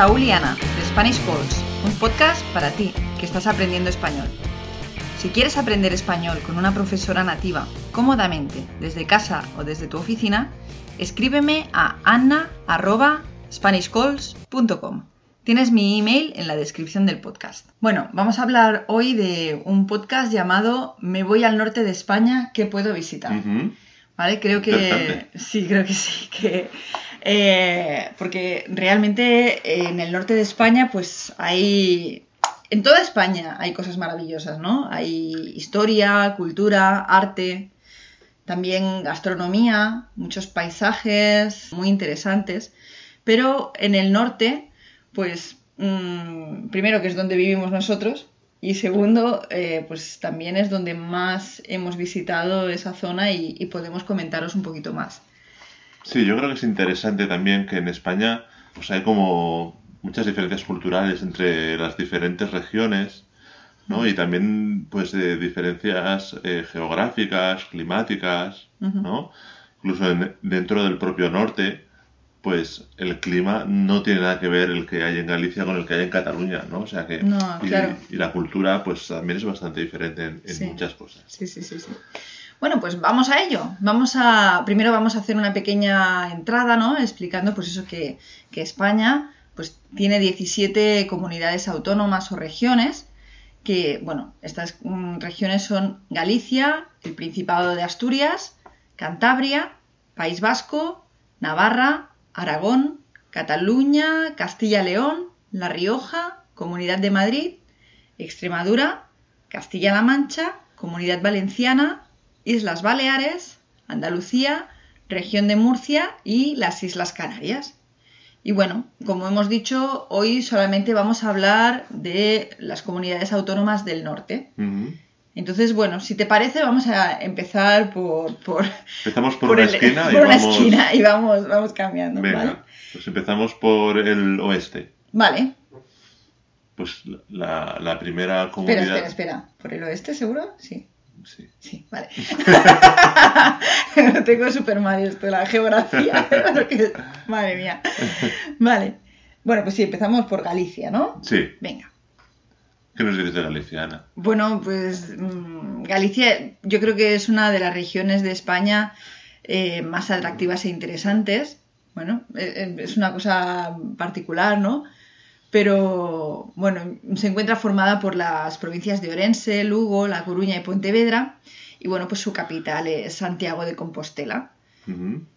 Raúl y Ana de Spanish Calls, un podcast para ti que estás aprendiendo español. Si quieres aprender español con una profesora nativa cómodamente desde casa o desde tu oficina, escríbeme a anna.spanishcalls.com. Tienes mi email en la descripción del podcast. Bueno, vamos a hablar hoy de un podcast llamado Me voy al norte de España, ¿qué puedo visitar? Ujú. ¿Vale? Creo que sí, creo que sí, que eh, porque realmente eh, en el norte de España, pues hay en toda España hay cosas maravillosas, ¿no? Hay historia, cultura, arte, también gastronomía, muchos paisajes muy interesantes, pero en el norte, pues mm, primero que es donde vivimos nosotros y segundo, eh, pues también es donde más hemos visitado esa zona y, y podemos comentaros un poquito más. Sí, yo creo que es interesante también que en España pues hay como muchas diferencias culturales entre las diferentes regiones, ¿no? Y también pues de diferencias eh, geográficas, climáticas. ¿no? Incluso en- dentro del propio norte, pues el clima no tiene nada que ver el que hay en Galicia con el que hay en Cataluña, ¿no? O sea que No, y, claro. y la cultura pues también es bastante diferente en, en Sí. muchas cosas. Sí, sí, sí, sí. Bueno, pues vamos a ello. Vamos a. Primero vamos a hacer una pequeña entrada, ¿no? Explicando, pues eso, que, que España pues tiene 17 comunidades autónomas o regiones. Que, bueno, estas mm, regiones son Galicia, el Principado de Asturias, Cantabria, País Vasco, Navarra, Aragón, Cataluña, Castilla-León, La Rioja, Comunidad de Madrid, Extremadura, Castilla-La Mancha, Comunidad Valenciana, Islas Baleares, Andalucía, Región de Murcia y las Islas Canarias. Y bueno, como hemos dicho, hoy solamente vamos a hablar de las comunidades autónomas del norte. Entonces, bueno, si te parece, vamos a empezar por, por, Empezamos por, por una el- esquina y una vamos... esquina y vamos, vamos cambiando. Venga, ¿vale? pues empezamos por el oeste. Vale. Pues la, la primera Espera, comunidad. espera, espera. ¿Por el oeste seguro? Sí. Sí. Sí, vale. Lo tengo súper mal esto, la geografía. Madre mía. Vale. Bueno, pues sí, empezamos por Galicia, ¿no? Sí. Venga. ¿Qué nos dices de Galicia, Ana? Bueno, pues mm, Galicia yo creo que es una de las regiones de España eh, más atractivas e interesantes. Bueno, eh, eh, es una cosa particular, ¿no? Pero bueno, se encuentra formada por las provincias de Orense, Lugo, La Coruña y Pontevedra. Y bueno, pues su capital es Santiago de Compostela.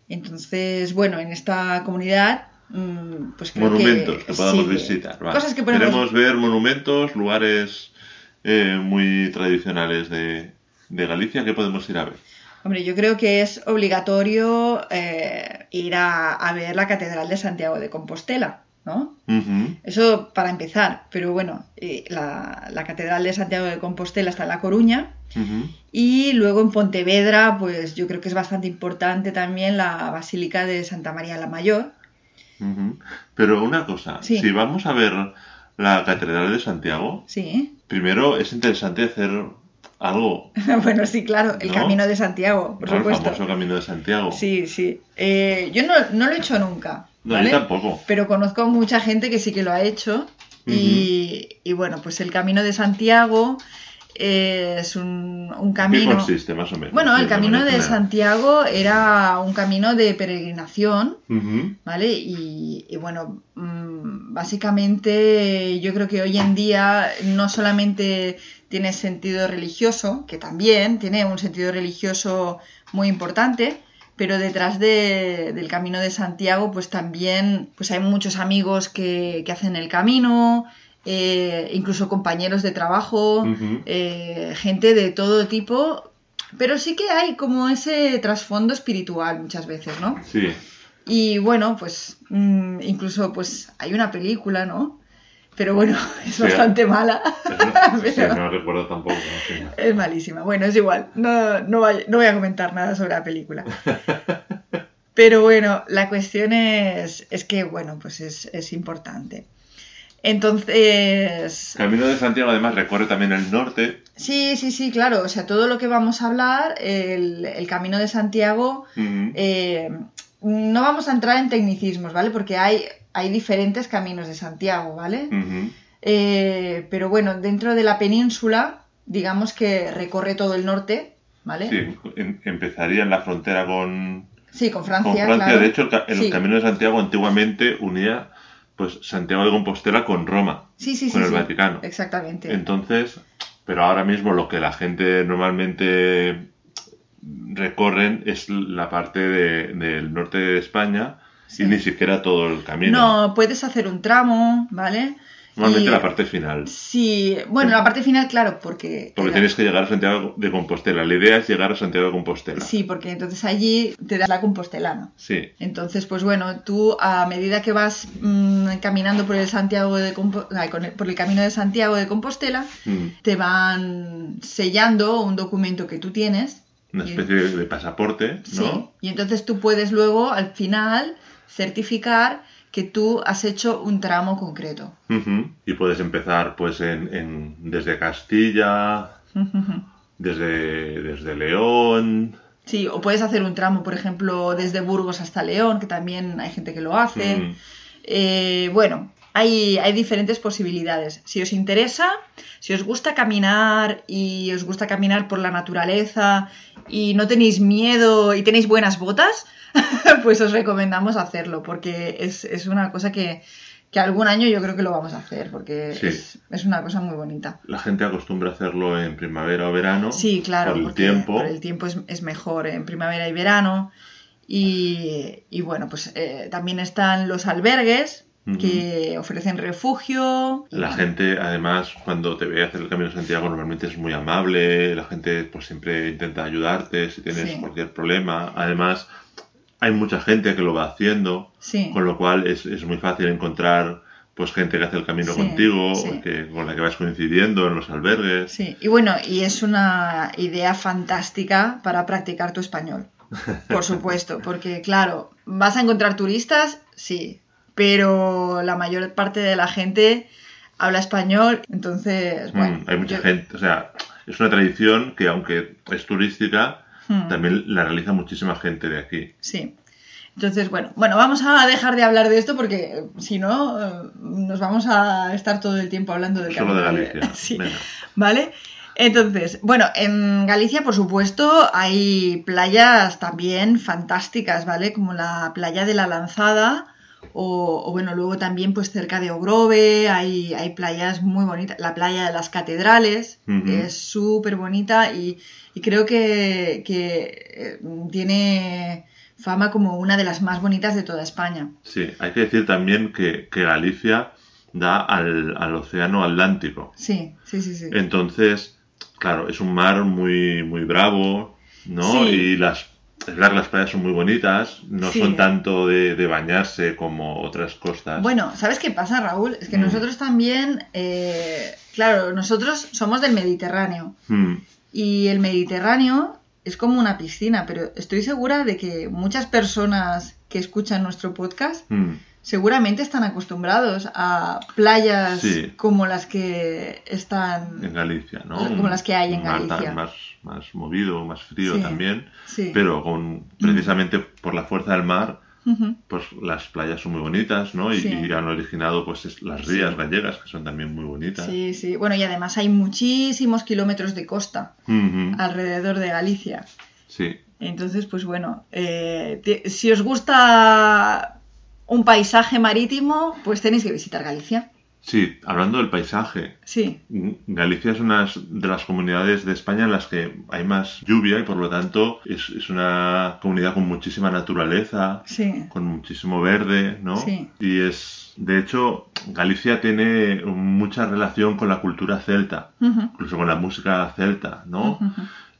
Entonces, bueno, en esta comunidad, mm, pues creo Monumentos que, podamos sí, visitar. vale. Cosas que podemos Queremos ver monumentos, lugares eh, muy tradicionales de, de Galicia. ¿Qué podemos ir a ver? Hombre, yo creo que es obligatorio eh, ir a, a ver la Catedral de Santiago de Compostela, ¿no? Eso para empezar, pero bueno, eh, la, la Catedral de Santiago de Compostela está en La Coruña y luego en Pontevedra, pues yo creo que es bastante importante también la Basílica de Santa María la Mayor. Pero una cosa, Sí. si vamos a ver la Catedral de Santiago, Sí, primero es interesante hacer algo, bueno, sí, claro, el ¿No? Camino de Santiago, por supuesto. famoso Camino de Santiago. Sí, sí. Eh, yo no, no lo he hecho nunca. No, ¿vale? yo tampoco. pero conozco mucha gente que sí que lo ha hecho. y, y bueno, pues el Camino de Santiago es un, un ¿Qué camino. consiste, más o menos? Bueno, el camino de? Santiago era un camino de peregrinación. ¿vale? Y, y bueno, mm, básicamente yo creo que hoy en día no solamente tiene sentido religioso, que también tiene un sentido religioso muy importante, pero detrás de- del camino de Santiago pues también pues hay muchos amigos que, que hacen el camino, eh, incluso compañeros de trabajo, eh, gente de todo tipo, pero sí que hay como ese trasfondo espiritual muchas veces, ¿no? Sí. Y bueno, pues mm, incluso pues hay una película, ¿no? Pero bueno, es Sí. bastante mala. Sí, Pero- no recuerdo tampoco. sí. Es malísima. Bueno, es igual. No, no voy a comentar nada sobre la película. Pero bueno, la cuestión es, es que, bueno, pues es, es importante. Entonces, Camino de Santiago además recorre también el norte. sí, sí, sí, claro. O sea, todo lo que vamos a hablar, el, el Camino de Santiago, eh, no vamos a entrar en tecnicismos, ¿vale? Porque hay, hay diferentes caminos de Santiago, ¿vale? Eh, pero bueno, dentro de la península, digamos que recorre todo el norte, ¿vale? Sí, em- empezaría en la frontera con, Sí, con con Francia, Francia. claro. De hecho, el Sí. Camino de Santiago antiguamente unía pues Santiago de Compostela con Roma, Sí, sí, sí. con el. Vaticano. Exactamente. Entonces, pero ahora mismo lo que la gente normalmente recorren es la parte de- del norte de España y ni siquiera todo el camino. No, puedes hacer un tramo, ¿vale? Normalmente Y- la parte final. Sí, bueno, la parte final, claro, porque... Porque tienes que llegar a Santiago de Compostela. La idea es llegar a Santiago de Compostela. Sí, porque entonces allí te das la compostelana. Sí. Entonces, pues bueno, tú a medida que vas mm, caminando por el Santiago de Compo- por el camino de Santiago de Compostela, Mm. te van sellando un documento que tú tienes. Una especie de, de pasaporte, Sí, ¿no? y entonces tú puedes luego al final certificar que tú has hecho un tramo concreto. Y puedes empezar pues en, en- desde Castilla, desde, desde León. Sí, o puedes hacer un tramo, por ejemplo, desde Burgos hasta León, que también hay gente que lo hace. Eh, bueno, hay, hay diferentes posibilidades. Si os interesa, si os gusta caminar y os gusta caminar por la naturaleza y no tenéis miedo y tenéis buenas botas, pues os recomendamos hacerlo, porque es, es una cosa que, que algún año yo creo que lo vamos a hacer, porque Sí. es, es una cosa muy bonita. La gente acostumbra a hacerlo en primavera o verano. Sí, claro, Por el tiempo. por el tiempo es, es mejor en primavera y verano. Y, y bueno, pues eh, también están los albergues Que ofrecen refugio. La gente, además, cuando te ve hacer el Camino de Santiago, normalmente es muy amable. La gente, pues, siempre intenta ayudarte si tienes Sí. cualquier problema. Además, hay mucha gente que lo va haciendo, Sí, con lo cual es, es muy fácil encontrar, pues, gente que hace el camino Sí, contigo, sí. que, con la que vas coincidiendo en los albergues. sí. Y bueno, y es una idea fantástica para practicar tu español. Por supuesto, porque claro, vas a encontrar turistas, sí, pero la mayor parte de la gente habla español, entonces, Mm, bueno. hay mucha yo- gente, o sea, es una tradición que, aunque es turística, Hmm. también la realiza muchísima gente de aquí. Sí. Entonces, bueno, bueno, vamos a dejar de hablar de esto porque eh, si no, eh, nos vamos a estar todo el tiempo hablando del Solo de Galicia. Sí. Venga. ¿Vale? Entonces, bueno, en Galicia, por supuesto, hay playas también fantásticas, ¿vale? Como la playa de la Lanzada, o, o, bueno, luego también pues cerca de Ogrove hay, hay playas muy bonitas. La playa de las catedrales Ujú. es súper bonita y, y creo que, que, eh, tiene fama como una de las más bonitas de toda España. Sí, hay que decir también que, que Galicia da al, al océano Atlántico. Sí, sí, sí, sí. Entonces, claro, es un mar muy, muy bravo, ¿no? Sí. Y las, es verdad que las playas son muy bonitas, no Sí. son tanto de, de bañarse como otras costas. Bueno, ¿sabes qué pasa, Raúl? Es que Mm. nosotros también, eh, claro, nosotros somos del Mediterráneo Mm, y el Mediterráneo es como una piscina, pero estoy segura de que muchas personas que escuchan nuestro podcast mm, seguramente están acostumbrados a playas Sí. como las que están... en Galicia, ¿no? Como las que hay en mar Galicia. Más, más movido, más frío Sí. también, Sí. pero con precisamente por la fuerza del mar, pues las playas son muy bonitas, ¿no? Y, y han originado pues es- las rías gallegas, que son también muy bonitas. Sí, sí. Bueno, y además hay muchísimos kilómetros de costa alrededor de Galicia. Sí, Entonces, pues bueno, eh, si os gusta un paisaje marítimo, pues tenéis que visitar Galicia. sí, hablando del paisaje, Sí, Galicia es una de las comunidades de España en las que hay más lluvia y por lo tanto es, es una comunidad con muchísima naturaleza, sí, con muchísimo verde, ¿no? Sí. Y es, de hecho, Galicia tiene mucha relación con la cultura celta, incluso con la música celta, ¿no?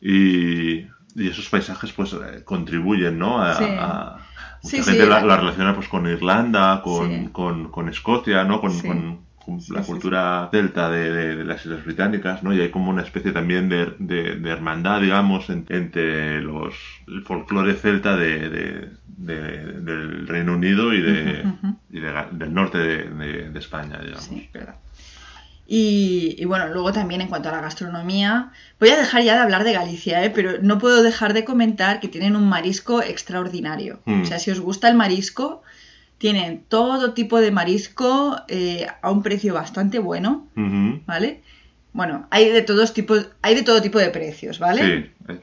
Y, y esos paisajes pues eh, contribuyen, ¿no? A, Sí. a- mucha Sí, gente sí. la, la relaciona pues con Irlanda, con, Sí. con, con Escocia, ¿no? Con, la cultura celta de, de- de las Islas Británicas, ¿no? Y hay como una especie también de, de- hermandad, digamos, en- entre los el folclore celta de, de- de- del Reino Unido y, de, del norte de España, digamos. Y, y bueno, luego también en cuanto a la gastronomía, voy a dejar ya de hablar de Galicia, ¿eh? pero no puedo dejar de comentar que tienen un marisco extraordinario. Mm. O sea, si os gusta el marisco, tienen todo tipo de marisco eh, a un precio bastante bueno. ¿vale? Bueno, hay de todos tipos, hay de todo tipo de precios, ¿vale? Sí.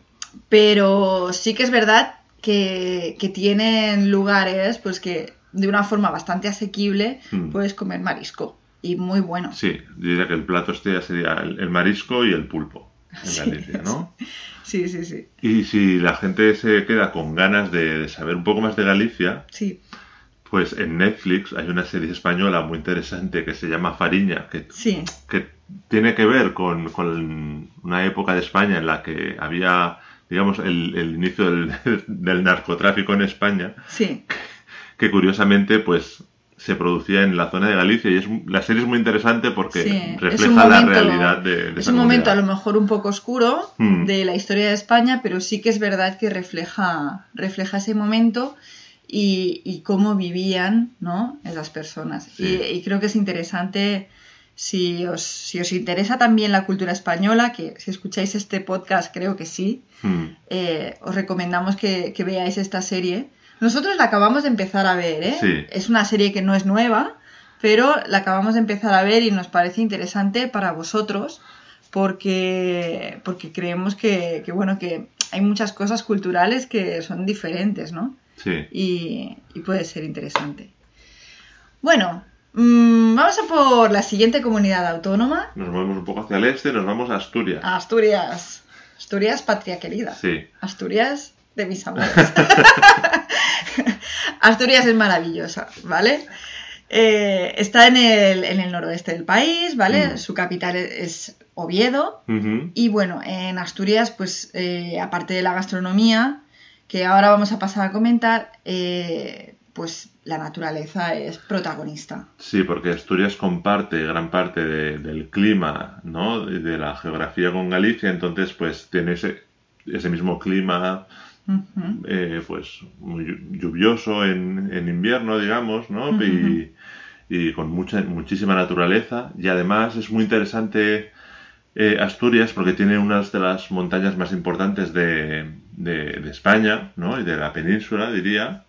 Pero sí que es verdad que, que tienen lugares, pues que de una forma bastante asequible Mm. puedes comer marisco. Y muy bueno. Sí, yo diría que el plato este ya sería el, el marisco y el pulpo en Galicia, ¿no? Sí, sí, sí. Y si la gente se queda con ganas de, de saber un poco más de Galicia, Sí, pues en Netflix hay una serie española muy interesante que se llama Fariña, que, sí, que tiene que ver con, con una época de España en la que había, digamos, el, el inicio del, del narcotráfico en España, sí. que curiosamente, pues se producía en la zona de Galicia y es, la serie es muy interesante porque Sí, refleja la realidad de, de Es esa un momento a lo mejor un poco oscuro Mm. de la historia de España, pero sí que es verdad que refleja, refleja ese momento y, y cómo vivían ¿no? esas personas. Sí. Y, y creo que es interesante, si os, si os interesa también la cultura española, que si escucháis este podcast creo que sí, Mm, eh, os recomendamos que, que veáis esta serie. Nosotros la acabamos de empezar a ver, ¿eh? Sí. Es una serie que no es nueva, pero la acabamos de empezar a ver y nos parece interesante para vosotros porque, porque creemos que, que, bueno, que hay muchas cosas culturales que son diferentes, ¿no? sí. Y, y puede ser interesante. Bueno, mm, vamos a por la siguiente comunidad autónoma, Nos movemos un poco hacia el este, nos vamos a Asturias. Asturias. Asturias, patria querida. Sí. Asturias de mis amores. Asturias es maravillosa, ¿vale? Eh, está en el, en el noroeste del país, ¿vale? Mm. Su capital es Oviedo. Y bueno, en Asturias, pues eh, aparte de la gastronomía, que ahora vamos a pasar a comentar, eh, pues la naturaleza es protagonista. Sí, porque Asturias comparte gran parte de- del clima, ¿no? De, de la geografía con Galicia, entonces pues tiene ese, ese mismo clima, Eh, pues muy llu- lluvioso en, en invierno, digamos, ¿no? Y, y con mucha, muchísima naturaleza. Y además es muy interesante eh, Asturias porque tiene unas de las montañas más importantes de, de- de España, ¿no? Y de la península, diría.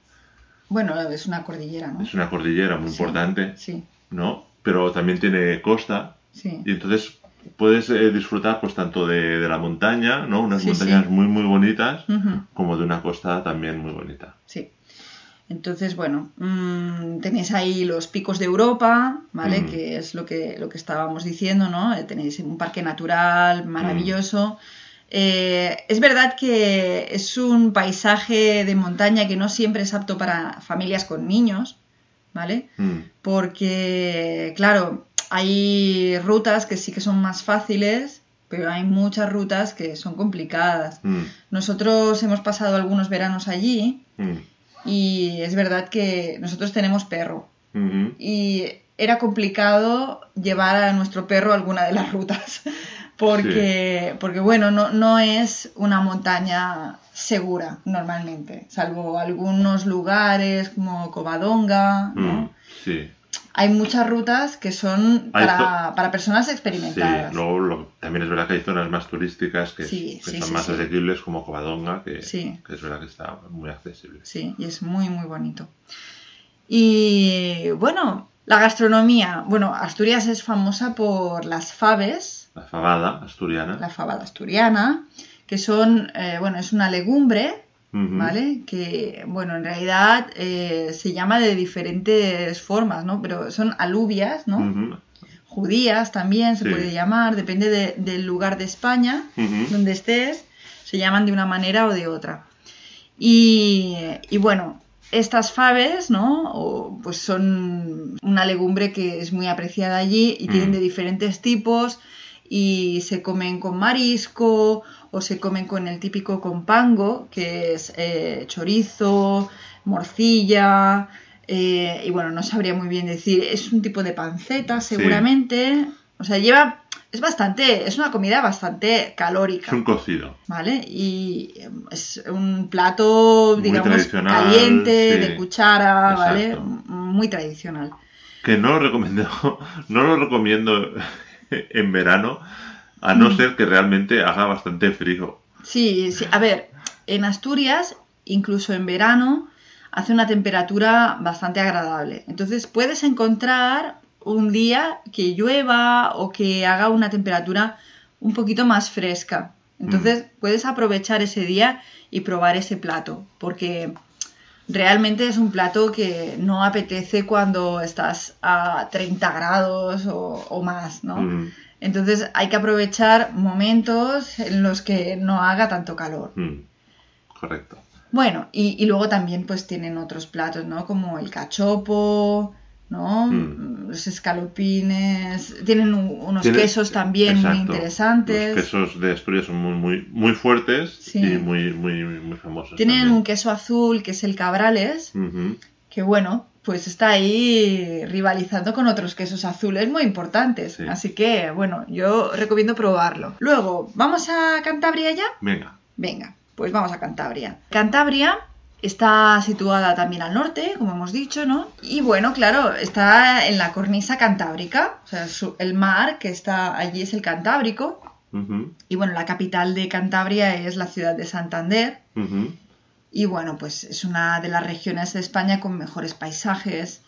Bueno, es una cordillera, ¿no? Es una cordillera muy Sí. importante, Sí, ¿no? Pero también tiene costa sí. y entonces puedes eh, disfrutar pues tanto de, de la montaña, ¿no? Unas Sí, montañas sí. muy muy bonitas, como de una costa también muy bonita. Sí. Entonces, bueno, mm, tenéis ahí los picos de Europa, ¿vale? Mm. Que es lo que, lo que estábamos diciendo, ¿no? Eh, Tenéis un parque natural maravilloso. Eh, es verdad que es un paisaje de montaña que no siempre es apto para familias con niños, ¿vale? Mm, Porque, claro, hay rutas que sí que son más fáciles, pero hay muchas rutas que son complicadas. mm, Nosotros hemos pasado algunos veranos allí mm, y es verdad que nosotros tenemos perro ujú. y era complicado llevar a nuestro perro a alguna de las rutas porque, porque bueno, no, no es una montaña segura normalmente, salvo algunos lugares como Covadonga, ¿no? Mm, sí, Hay muchas rutas que son Hay para, para personas sí. experimentadas. Luego lo- también es verdad que hay zonas más turísticas que, Sí, que sí, son sí, más sí. asequibles como Covadonga, que, Sí. que es verdad que está muy accesible. Sí, y es muy, muy bonito. Y bueno, la gastronomía. Bueno, Asturias es famosa por las faves, La fabada asturiana. la fabada asturiana, que son, eh, bueno, es una legumbre, ¿vale? Que, bueno, en realidad eh, se llama de diferentes formas, ¿no? Pero son alubias, ¿no? Judías también se Sí. puede llamar, depende de- del lugar de España donde estés, se llaman de una manera o de otra. Y, y bueno, estas faves, ¿no? O, pues son una legumbre que es muy apreciada allí y tienen de diferentes tipos y se comen con marisco o se comen con el típico compango, que es eh, chorizo, morcilla, eh, y bueno, no sabría muy bien decir, es un tipo de panceta seguramente, o sea, lleva, es bastante, es una comida bastante Es calórica. un cocido. ¿Vale? Y eh, es un plato, Muy digamos, caliente, sí. de cuchara, ¿vale? Exacto. Muy tradicional. Que no lo recomiendo, no lo recomiendo en verano, a no ser que realmente haga bastante frío. Sí, sí. A ver, en Asturias, incluso en verano, hace una temperatura bastante agradable. Entonces puedes encontrar un día que llueva o que haga una temperatura un poquito más fresca. Entonces puedes aprovechar ese día y probar ese plato, porque realmente es un plato que no apetece cuando estás a 30 grados o, más, ¿no? Mm, Entonces hay que aprovechar momentos en los que no haga tanto calor. mm, correcto. Bueno, y, y luego también pues tienen otros platos, ¿no? Como el cachopo, ¿no? Mm. Los escalopines, tienen unos Tiene- quesos también muy interesantes. Los quesos de Asturias son muy, muy, muy fuertes Sí. y muy, muy, muy famosos. Tienen también. un queso azul que es el cabrales, que bueno, pues está ahí rivalizando con otros quesos azules muy importantes. Sí. Así que, bueno, yo recomiendo probarlo. Luego, ¿vamos a Cantabria ya? Venga. Venga, pues vamos a Cantabria. Cantabria está situada también al norte, como hemos dicho, ¿no? Y bueno, claro, está en la cornisa cantábrica, o sea, el mar que está allí es el Cantábrico. Y bueno, la capital de Cantabria es la ciudad de Santander. Y bueno, pues es una de las regiones de España con mejores paisajes.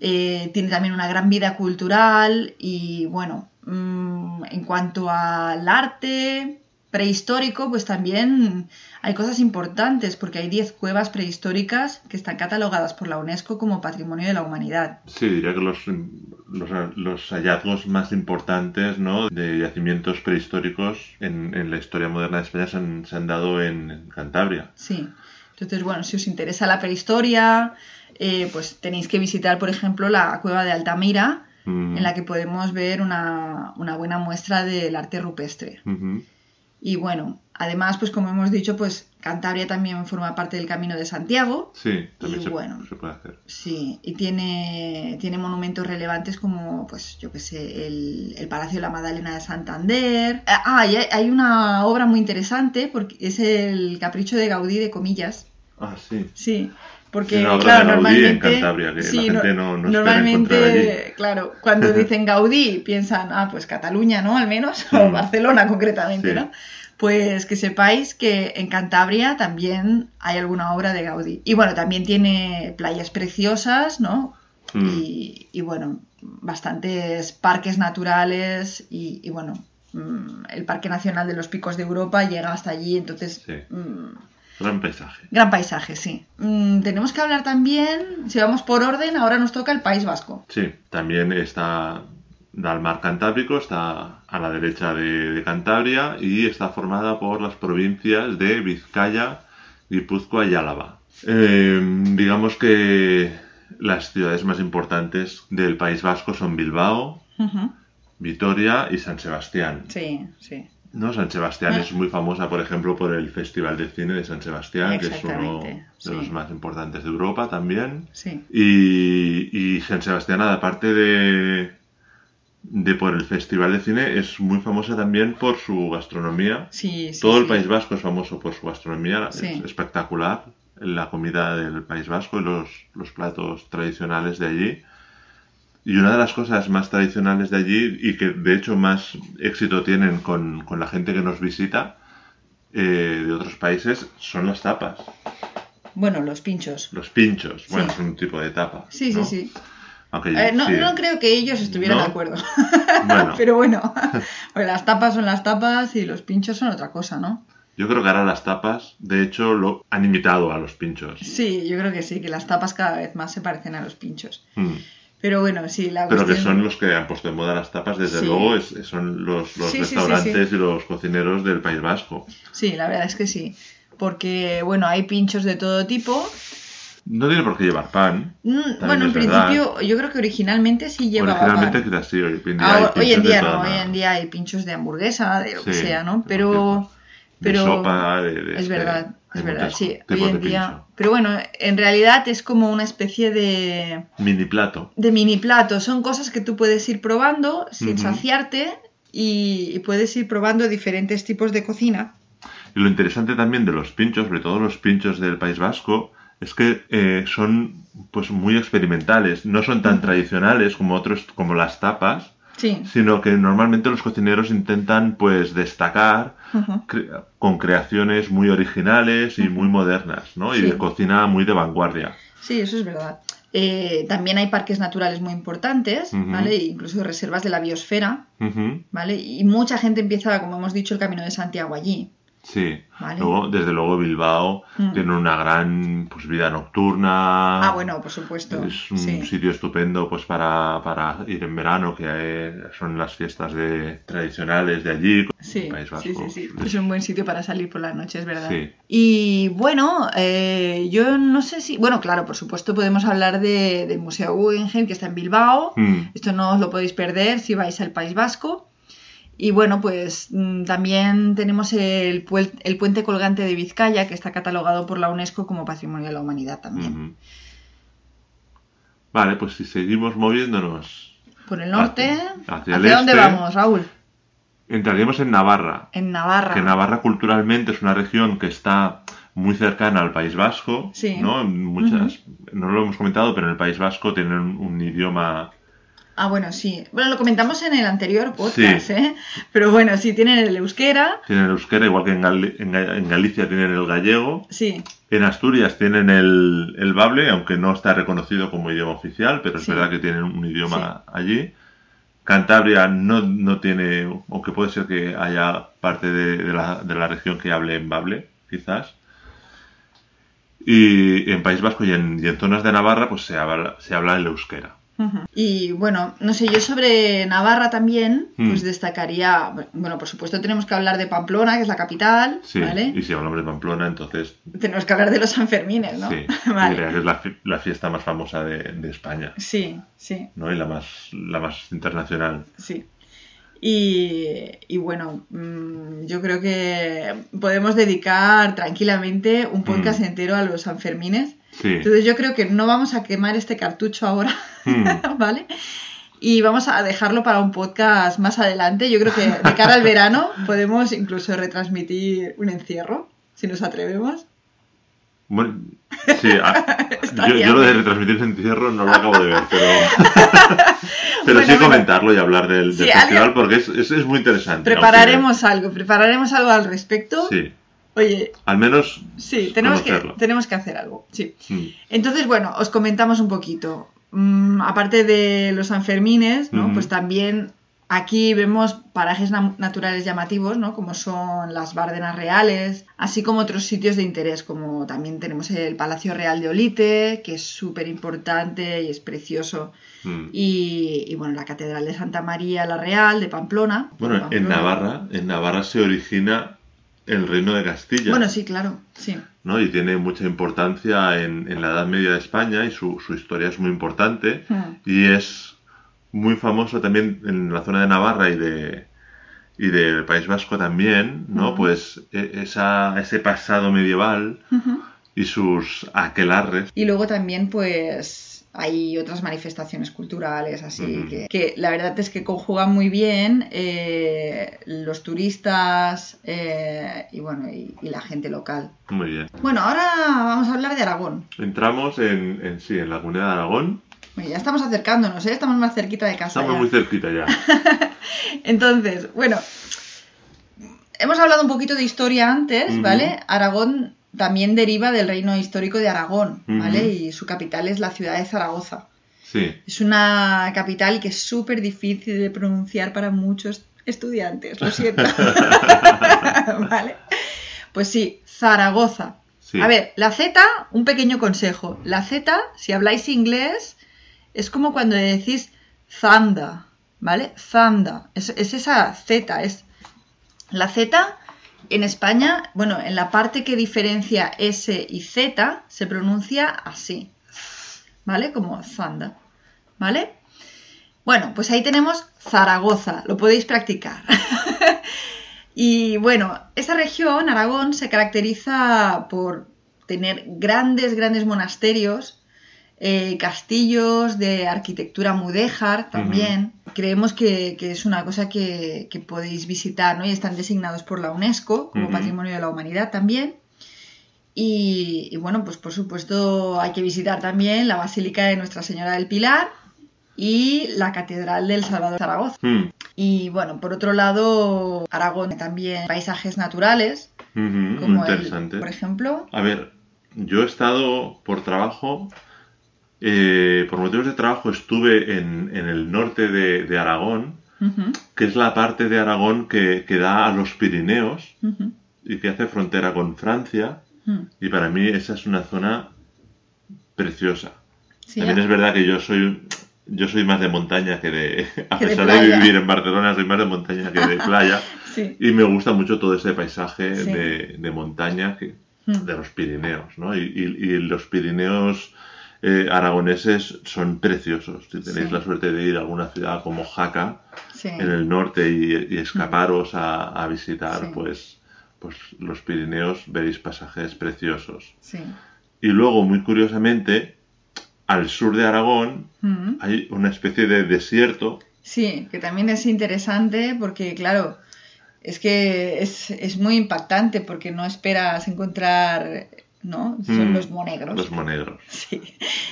Eh, tiene también una gran vida cultural y bueno, mm, en cuanto al arte prehistórico, pues también hay cosas importantes porque hay 10 cuevas prehistóricas que están catalogadas por la UNESCO como Patrimonio de la Humanidad. Sí, diría que los, los, los hallazgos más importantes ¿no? de yacimientos prehistóricos en, en la historia moderna de España se han, se han dado en Cantabria. Sí. Entonces, bueno, si os interesa la prehistoria, eh, pues tenéis que visitar, por ejemplo, la cueva de Altamira, Mm, en la que podemos ver una, una buena muestra del arte rupestre. Y bueno, además, pues como hemos dicho, pues Cantabria también forma parte del Camino de Santiago. Sí, también Y se, bueno. se puede hacer. Sí, y tiene, tiene monumentos relevantes como, pues, yo qué sé, el, el Palacio de la Magdalena de Santander. Ah, y hay, hay una obra muy interesante, porque es el Capricho de Gaudí de comillas. Ah, sí. Sí, porque Sí, obra claro, Gaudí en normalmente Cantabria, que la gente no- no normalmente, claro, cuando dicen Gaudí piensan, ah, pues Cataluña, ¿no? Al menos, o Mm. Barcelona concretamente. ¿no? Pues que sepáis que en Cantabria también hay alguna obra de Gaudí. Y bueno, también tiene playas preciosas, ¿no? Mm. Y, y, bueno, bastantes parques naturales y, y bueno, mm, el Parque Nacional de los Picos de Europa llega hasta allí, entonces Sí. Gran paisaje. Gran paisaje, sí. Mm, tenemos que hablar también, si vamos por orden, ahora nos toca el País Vasco. Sí, también está da al mar Cantábrico, está a la derecha de, de Cantabria y está formada por las provincias de Vizcaya, Guipúzcoa y Álava. Eh, digamos que las ciudades más importantes del País Vasco son Bilbao. Vitoria y San Sebastián. Sí, sí. ¿No? San Sebastián Ah. es muy famosa, por ejemplo, por el Festival de Cine de San Sebastián, que es uno de sí. los más importantes de Europa también. Sí. Y, y San Sebastián, aparte de, de por el Festival de Cine, es muy famosa también por su gastronomía. Sí, sí, Todo el. País Vasco es famoso por su gastronomía, es espectacular la comida del País Vasco y los, los platos tradicionales de allí. Y una de las cosas más tradicionales de allí y que de hecho más éxito tienen con, con la gente que nos visita eh, de otros países son las tapas, Bueno, los pinchos. los pinchos. Bueno, Sí. es un tipo de tapa. Sí, ¿no? sí, sí. Aunque Eh, no, sí. no creo que ellos estuvieran ¿No? de acuerdo. Bueno. Pero bueno, pues las tapas son las tapas y los pinchos son otra cosa, ¿no? Yo creo que ahora las tapas, de hecho, lo han imitado a los pinchos. Sí, yo creo que sí, que las tapas cada vez más se parecen a los pinchos. Mm. Pero bueno, sí, la Pero que cuestión- son los que han puesto de moda las tapas, desde Sí. luego, es- son los, los Sí, restaurantes sí. y los cocineros del País Vasco. Sí, la verdad es que sí. Porque, bueno, hay pinchos de todo tipo. No tiene por qué llevar pan. Mm, bueno, en verdad. principio, yo creo que originalmente sí llevaba Originalmente pan. quizás sí, hoy en día, Ahora- hay hoy en pinchos de día toda no, hoy en día hay pinchos de hamburguesa, de lo que sea, ¿no? Pero, pero de sopa, de, de es este, verdad, es verdad, sí. Hoy en día, pincho. pero bueno, en realidad es como una especie de, Mini plato. de mini plato. Son cosas que tú puedes ir probando sin saciarte y, y puedes ir probando diferentes tipos de cocina. Y lo interesante también de los pinchos, sobre todo los pinchos del País Vasco, es que eh, son pues muy experimentales. No son tan tradicionales como otros, como las tapas, Sí. sino que normalmente los cocineros intentan pues destacar cre- con creaciones muy originales y muy modernas, ¿no? Y de cocina muy de vanguardia. Sí, eso es verdad. Eh, también hay parques naturales muy importantes. ¿vale? Incluso reservas de la biosfera, ¿vale? Y mucha gente empieza, como hemos dicho, el Camino de Santiago allí. Sí. Vale. Luego, desde luego Bilbao Mm. tiene una gran pues, vida nocturna. Ah, bueno, por supuesto. Es un sí. sitio estupendo pues para, para ir en verano, que eh, son las fiestas de, tradicionales de allí, Sí, País Vasco. sí, sí, sí. Es un buen sitio para salir por la noche, es verdad. Sí. Y bueno, eh, yo no sé si. Bueno, claro, por supuesto podemos hablar de- del Museo Guggenheim, que está en Bilbao. Mm, Esto no os lo podéis perder si vais al País Vasco. Y bueno, pues mm, también tenemos el, el puente colgante de Vizcaya, que está catalogado por la UNESCO como Patrimonio de la Humanidad también. Vale, pues si seguimos moviéndonos, Por el norte, Hacia- ¿hacia, hacia el dónde este. vamos, Raúl? entraríamos en Navarra. En Navarra. Que Navarra culturalmente es una región que está muy cercana al País Vasco, Sí. ¿no? Muchas, no lo hemos comentado, pero en el País Vasco tienen un, un idioma Ah, bueno, sí. Bueno, lo comentamos en el anterior podcast, Sí. ¿eh? Pero bueno, sí, tienen el euskera. Tienen el euskera, igual que en, Gal- en Ga- en Galicia tienen el gallego. Sí, En Asturias tienen el, el bable, aunque no está reconocido como idioma oficial, pero es Sí. verdad que tienen un idioma allí. Cantabria no, no tiene, aunque puede ser que haya parte de, de la, de la región que hable en bable, quizás. Y en País Vasco y en, y en zonas de Navarra, pues se habla, se habla el euskera. Y bueno, no sé, yo sobre Navarra también, Mm. pues destacaría, bueno, por supuesto tenemos que hablar de Pamplona, que es la capital, Sí, ¿vale? y si hablamos de Pamplona, entonces Tenemos que hablar de los Sanfermines, ¿no? sí, vale. es la fiesta más famosa de, de España, Sí, sí, ¿no? Y la más, la más internacional. sí. Y, y bueno, mm, yo creo que podemos dedicar tranquilamente un podcast Mm. entero a los Sanfermines. Sí. Entonces yo creo que no vamos a quemar este cartucho ahora, Mm. ¿vale? Y vamos a dejarlo para un podcast más adelante. Yo creo que de cara al verano podemos incluso retransmitir un encierro, si nos atrevemos. Bueno, sí, a- Está yo, lo de retransmitir ese encierro no lo acabo de ver, pero, pero Bueno, sí bueno. comentarlo y hablar del, del Sí, festival alguien- porque es, es, es muy interesante. Prepararemos algo, prepararemos algo al respecto. sí, Oye, al menos sí, tenemos que, tenemos que hacer algo, sí. mm, Entonces, bueno, os comentamos un poquito. Mm, aparte de los Sanfermines, ¿no? Pues también aquí vemos parajes na- naturales llamativos, ¿no? Como son las Bárdenas Reales, así como otros sitios de interés, como también tenemos el Palacio Real de Olite, que es súper importante y es precioso. mm. Y, y, bueno, la Catedral de Santa María la Real de Pamplona. Bueno, en Pamplona. Navarra, en Navarra se origina el reino de Castilla. Bueno, sí, claro, sí. ¿no? Y tiene mucha importancia en, en la Edad Media de España y su, su historia es muy importante. Hmm. Y es muy famoso también en la zona de Navarra y de y del País Vasco también, ¿no? Pues e- esa, ese pasado medieval y sus aquelarres. Y luego también, pues, hay otras manifestaciones culturales, así que, que la verdad es que conjugan muy bien eh, los turistas eh, y bueno, y, y la gente local. Muy bien. Bueno, ahora vamos a hablar de Aragón. Entramos en, en sí, en la comunidad de Aragón. Bueno, ya estamos acercándonos, ¿eh? estamos más cerquita de casa. Estamos ya. muy cerquita ya. Entonces, bueno, hemos hablado un poquito de historia antes. ¿vale? Aragón también deriva del reino histórico de Aragón, ¿vale? Y su capital es la ciudad de Zaragoza. Sí. Es una capital que es súper difícil de pronunciar para muchos estudiantes, lo siento. ¿Vale? Pues sí, Zaragoza. Sí. A ver, la Z, un pequeño consejo. La Z, si habláis inglés, es como cuando decís Zanda, ¿vale? Zanda. Es, es esa Z, es la Z en España, bueno, en la parte que diferencia S y Z se pronuncia así, ¿vale? Como Zanda, ¿vale? Bueno, pues ahí tenemos Zaragoza, lo podéis practicar. y bueno, esa región, Aragón, se caracteriza por tener grandes, grandes monasterios, eh, castillos de arquitectura mudéjar también. Creemos que, que es una cosa que, que podéis visitar, ¿no? Y están designados por la UNESCO como. Patrimonio de la Humanidad también. Y, y bueno, pues por supuesto hay que visitar también la Basílica de Nuestra Señora del Pilar, y la Catedral del Salvador de Zaragoza. Mm, Y bueno, por otro lado, Aragón también paisajes naturales, como el, por ejemplo. A ver, yo he estado por trabajo, eh, por motivos de trabajo estuve en, en el norte de, de Aragón, que es la parte de Aragón que, que da a los Pirineos y que hace frontera con Francia. Y para mí esa es una zona preciosa. Sí, También ya. es verdad que yo soy yo soy más de montaña que de a Que pesar de, vivir en Barcelona soy más de montaña que de playa Sí. y me gusta mucho todo ese paisaje Sí. de, de montaña que, de los Pirineos, ¿no? Y, y- y los Pirineos eh, aragoneses son preciosos. Si tenéis Sí. la suerte de ir a alguna ciudad como Jaca Sí. en el norte y, y escaparos a, a visitar, Sí. pues, pues los Pirineos veréis pasajes preciosos. sí. Y luego, muy curiosamente, al sur de Aragón hay una especie de desierto. Sí, que también es interesante porque, claro, es que es, es muy impactante porque no esperas encontrar, ¿no? Son Mm, los monegros. Los monegros. Sí.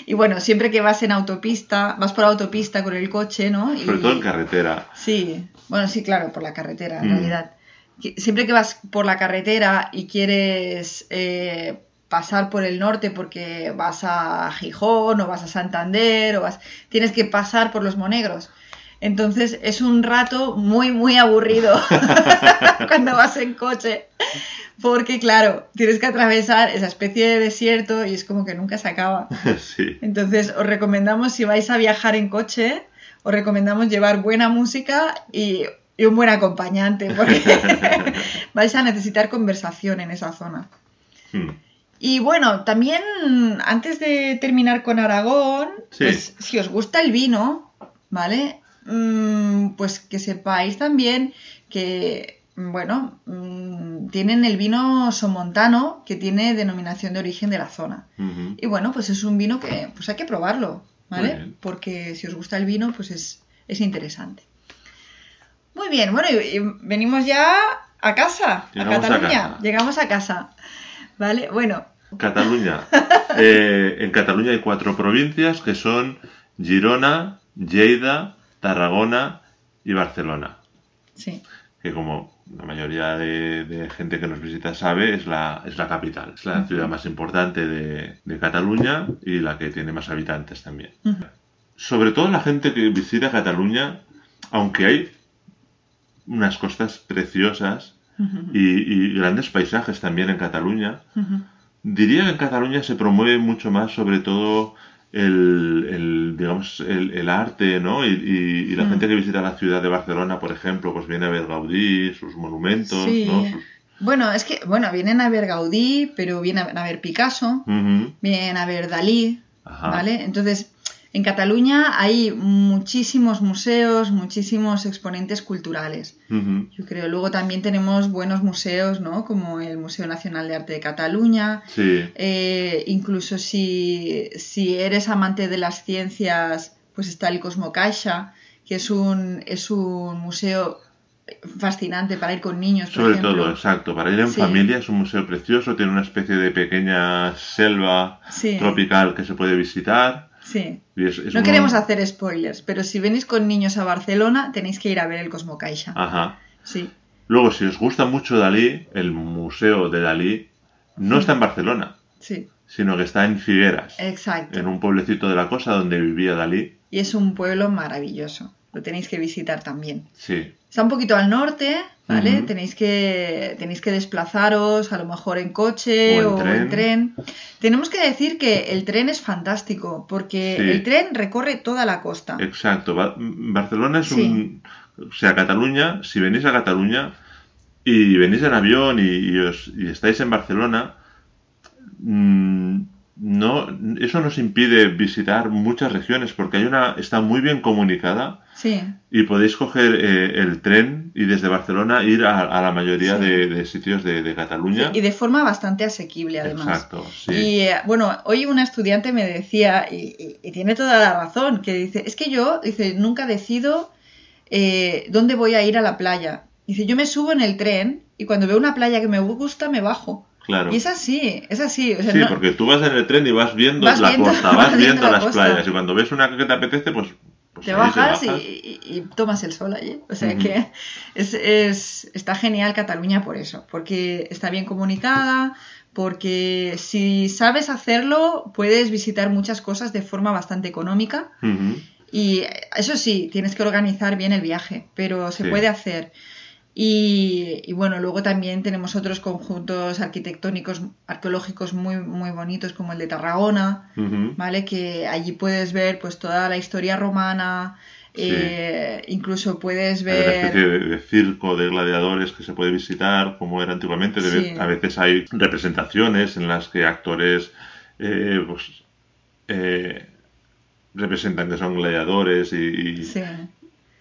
Y bueno, siempre que vas en autopista, vas por autopista con el coche, ¿no? Y- Sobre todo en carretera. Sí, bueno, sí, claro, por la carretera, en Mm. realidad. Siempre que vas por la carretera y quieres eh, pasar por el norte porque vas a Gijón o vas a Santander o vas, tienes que pasar por los monegros. Entonces es un rato muy, muy aburrido cuando vas en coche. Porque, claro, tienes que atravesar esa especie de desierto y es como que nunca se acaba. sí. Entonces, os recomendamos, si vais a viajar en coche, os recomendamos llevar buena música y, y un buen acompañante, porque vais a necesitar conversación en esa zona. Mm. Y bueno, también antes de terminar con Aragón, Sí. pues si os gusta el vino, ¿vale? Mm, pues que sepáis también que, bueno, mm, tienen el vino somontano, que tiene denominación de origen de la zona. Y bueno, pues es un vino que pues hay que probarlo, ¿vale? Porque si os gusta el vino, pues es, es interesante. Muy bien, bueno, y, y venimos ya a casa, Llegamos a a Cataluña. casa. Llegamos a casa. ¿Vale? Bueno, Cataluña. Eh, en Cataluña hay cuatro provincias que son Girona, Lleida, Tarragona y Barcelona. sí. Que como la mayoría de, de gente que nos visita sabe, es la, es la capital. Es la ciudad más importante de, de Cataluña y la que tiene más habitantes también. Sobre todo la gente que visita Cataluña, aunque hay unas costas preciosas y, y grandes paisajes también en Cataluña, diría que en Cataluña se promueve mucho más sobre todo el, el, digamos, el, el arte, ¿no? Y, y- y la Mm. gente que visita la ciudad de Barcelona, por ejemplo, pues viene a ver Gaudí, sus monumentos, Sí. ¿no? Sus- Bueno, es que, bueno, vienen a ver Gaudí, pero vienen a ver Picasso, vienen a ver Dalí, Ajá. ¿vale? Entonces, en Cataluña hay muchísimos museos, muchísimos exponentes culturales. Yo creo, luego también tenemos buenos museos, ¿no? Como el Museo Nacional de Arte de Cataluña. Sí, Eh, incluso si, si eres amante de las ciencias, pues está el Cosmo Caixa, que es un, es un museo fascinante para ir con niños, por sobre ejemplo. todo, exacto. Para ir en Sí. familia es un museo precioso, tiene una especie de pequeña selva Sí. tropical que se puede visitar. Sí. y es- es No un- queremos hacer spoilers, pero si venís con niños a Barcelona, tenéis que ir a ver el Cosmo Caixa. Ajá. Sí. Luego, si os gusta mucho Dalí, el museo de Dalí no está en Barcelona, Sí, sino que está en Figueras, exacto. en un pueblecito de la costa donde vivía Dalí. Y es un pueblo maravilloso. Lo tenéis que visitar también. Sí, Está un poquito al norte, ¿vale? Tenéis, que, tenéis que desplazaros, a lo mejor en coche O o, en en, tren. Tenemos que decir que el tren es fantástico, porque Sí. el tren recorre toda la costa. exacto. Ba- Barcelona es Sí. un... O sea, Cataluña, si venís a Cataluña y venís en avión y, y os- y estáis en Barcelona, mm, no, eso nos impide visitar muchas regiones porque hay una, está muy bien comunicada Sí, y podéis coger eh, el tren y desde Barcelona ir a, a la mayoría Sí. de, de sitios de, de Cataluña. y de forma bastante asequible además. Exacto, sí. Y eh, bueno, hoy una estudiante me decía, y, y- y tiene toda la razón, que dice, es que yo, dice, nunca decido eh, dónde voy a ir a la playa. Dice, yo me subo en el tren y cuando veo una playa que me gusta, me bajo. Claro. Y es así, es así. o sea, Sí, no- porque tú vas en el tren y vas viendo Vas la viendo- costa, vas vas viendo viendo la las costa. playas y cuando ves una que te apetece, pues, pues te bajas. Y, y- y tomas el sol allí. O sea que es, es- está genial Cataluña por eso, porque está bien comunicada, porque si sabes hacerlo, puedes visitar muchas cosas de forma bastante económica. Y eso sí, tienes que organizar bien el viaje, pero se Sí. puede hacer. Y, y bueno, luego también tenemos otros conjuntos arquitectónicos, arqueológicos muy, muy bonitos, como el de Tarragona. ¿vale? Que allí puedes ver pues toda la historia romana, Sí. eh, incluso puedes Hay una especie ver... de, de circo de gladiadores que se puede visitar, como era antiguamente. De Sí. vez- A veces hay representaciones en las que actores eh, pues, eh, representan que son gladiadores y, y- Sí,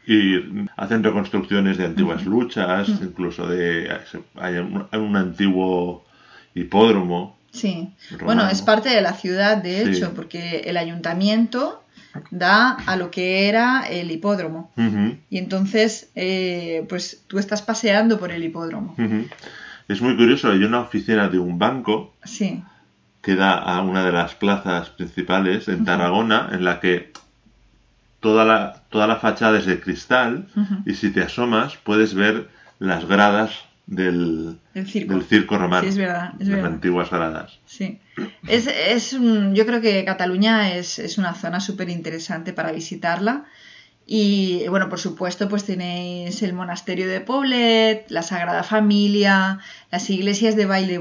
y hacen reconstrucciones de antiguas luchas, incluso de hay un, un antiguo hipódromo. sí. Romano. Bueno, es parte de la ciudad, de Sí. hecho, porque el ayuntamiento da a lo que era el hipódromo. Y entonces, eh, pues tú estás paseando por el hipódromo. Es muy curioso, hay una oficina de un banco Sí, que da a una de las plazas principales en Tarragona, en la que toda la, toda la fachada es de cristal y si te asomas puedes ver las gradas del, el circo. del circo romano. Sí, es verdad, es las verdad. antiguas gradas. Sí. Es, es un- yo creo que Cataluña es, es una zona súper interesante para visitarla. Y bueno, por supuesto, pues tenéis el monasterio de Poblet, la Sagrada Familia, las iglesias de Baile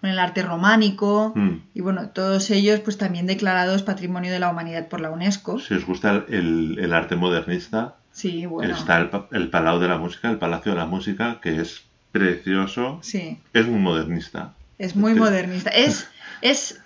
con el arte románico. Mm. Y bueno, todos ellos pues también declarados Patrimonio de la Humanidad por la UNESCO. Si os gusta el, el arte modernista, Sí, bueno. está el, pa- el Palau de la Música, el Palacio de la Música, que es precioso. Sí. Es muy modernista. Es muy modernista. Es, es,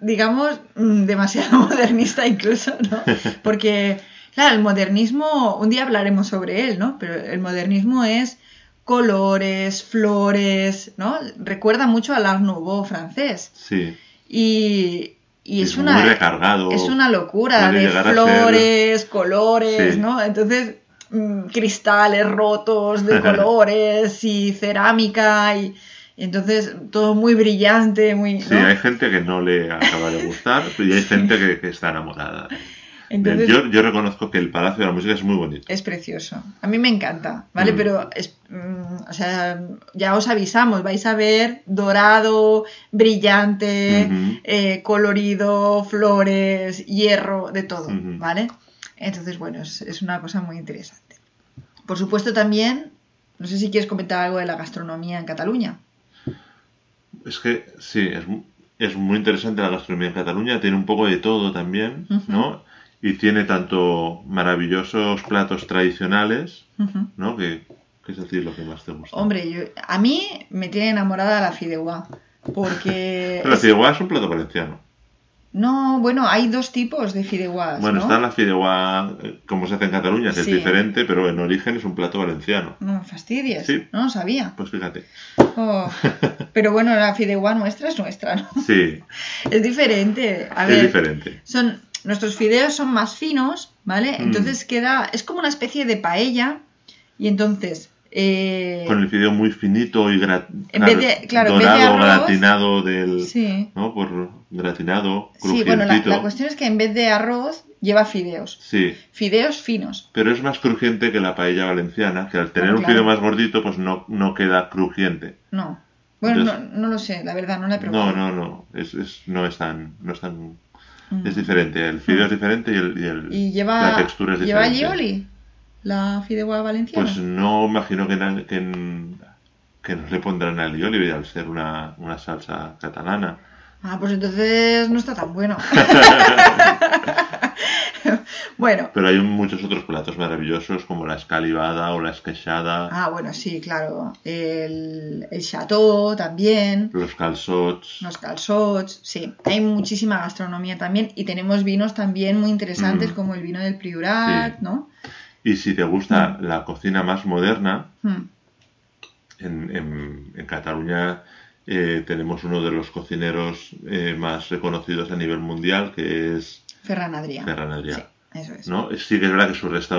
digamos, mm, demasiado modernista incluso, ¿no? Porque, claro, el modernismo, un día hablaremos sobre él, ¿no? Pero el modernismo es colores, flores, ¿no? Recuerda mucho al Art Nouveau francés. Sí. Y, y es, Es una... recargado. Es una locura de ser- flores, colores, Sí. ¿no? Entonces, mm, cristales rotos de colores y cerámica y, entonces todo muy brillante, muy... Sí, hay gente que no le acaba de gustar y hay gente que, que está enamorada. Entonces, yo, yo reconozco que el Palacio de la Música es muy bonito. es precioso. A mí me encanta, ¿vale? Mm. Pero, es, mm, o sea, ya os avisamos, vais a ver dorado, brillante, eh, colorido, flores, hierro, de todo. ¿vale? Entonces, bueno, es, es una cosa muy interesante. Por supuesto también, no sé si quieres comentar algo de la gastronomía en Cataluña. Es que sí, es, es muy interesante la gastronomía en Cataluña, tiene un poco de todo también. ¿no? Y tiene tanto maravillosos platos tradicionales, Ujú. ¿no? Que, que es decir lo que más te gusta. Hombre, yo, a mí me tiene enamorada la fideuá, porque... Pero la fideuá es un plato valenciano. No, bueno, hay dos tipos de fideuás, Bueno, ¿no? está la fideuá eh, como se hace en Cataluña, que Sí. es diferente, pero en origen es un plato valenciano. No me fastidies, Sí. no lo sabía. Pues fíjate. Oh, Pero bueno, la fideuá nuestra es nuestra, ¿no? Sí, Es diferente. A es ver, diferente. son nuestros fideos son más finos, ¿vale? Mm. Entonces queda es como una especie de paella y entonces eh, Con el fideo muy finito y gra- En vez de- claro, en vez de dorado, arroz- gratinado del... sí, ¿No? Por gratinado, sí, bueno, la, la cuestión es que en vez de arroz lleva fideos, Sí, fideos finos. pero es más crujiente que la paella valenciana, que al tener Ah, un claro. fideo más gordito, pues no, no queda crujiente. No, bueno, Entonces- no, no lo sé, la verdad, no la he probado. No, no, no, es, es- no es tan... No es, tan Mm. es diferente, el fideo es diferente y, el, y, el- Y lleva la textura es lleva diferente. alioli, la fideuá valenciana. Pues no imagino que, na- que, n- que no le pondrán alioli al ser una, una salsa catalana. Ah, pues entonces no está tan bueno. bueno, Pero hay muchos otros platos maravillosos como la escalivada o la esqueixada, ah, bueno, sí, claro. El, el chateau también, los calçots. los calçots, sí. Hay muchísima gastronomía también y tenemos vinos también muy interesantes Mm. como el vino del Priorat, Sí. ¿no? Y si te gusta la cocina más moderna, Mm, en, en- en Cataluña eh, tenemos uno de los cocineros eh, más reconocidos a nivel mundial, que es Ferran Adrià. Ferran Adrià. Sí, eso es. ¿no? Sí que es verdad que su restaurante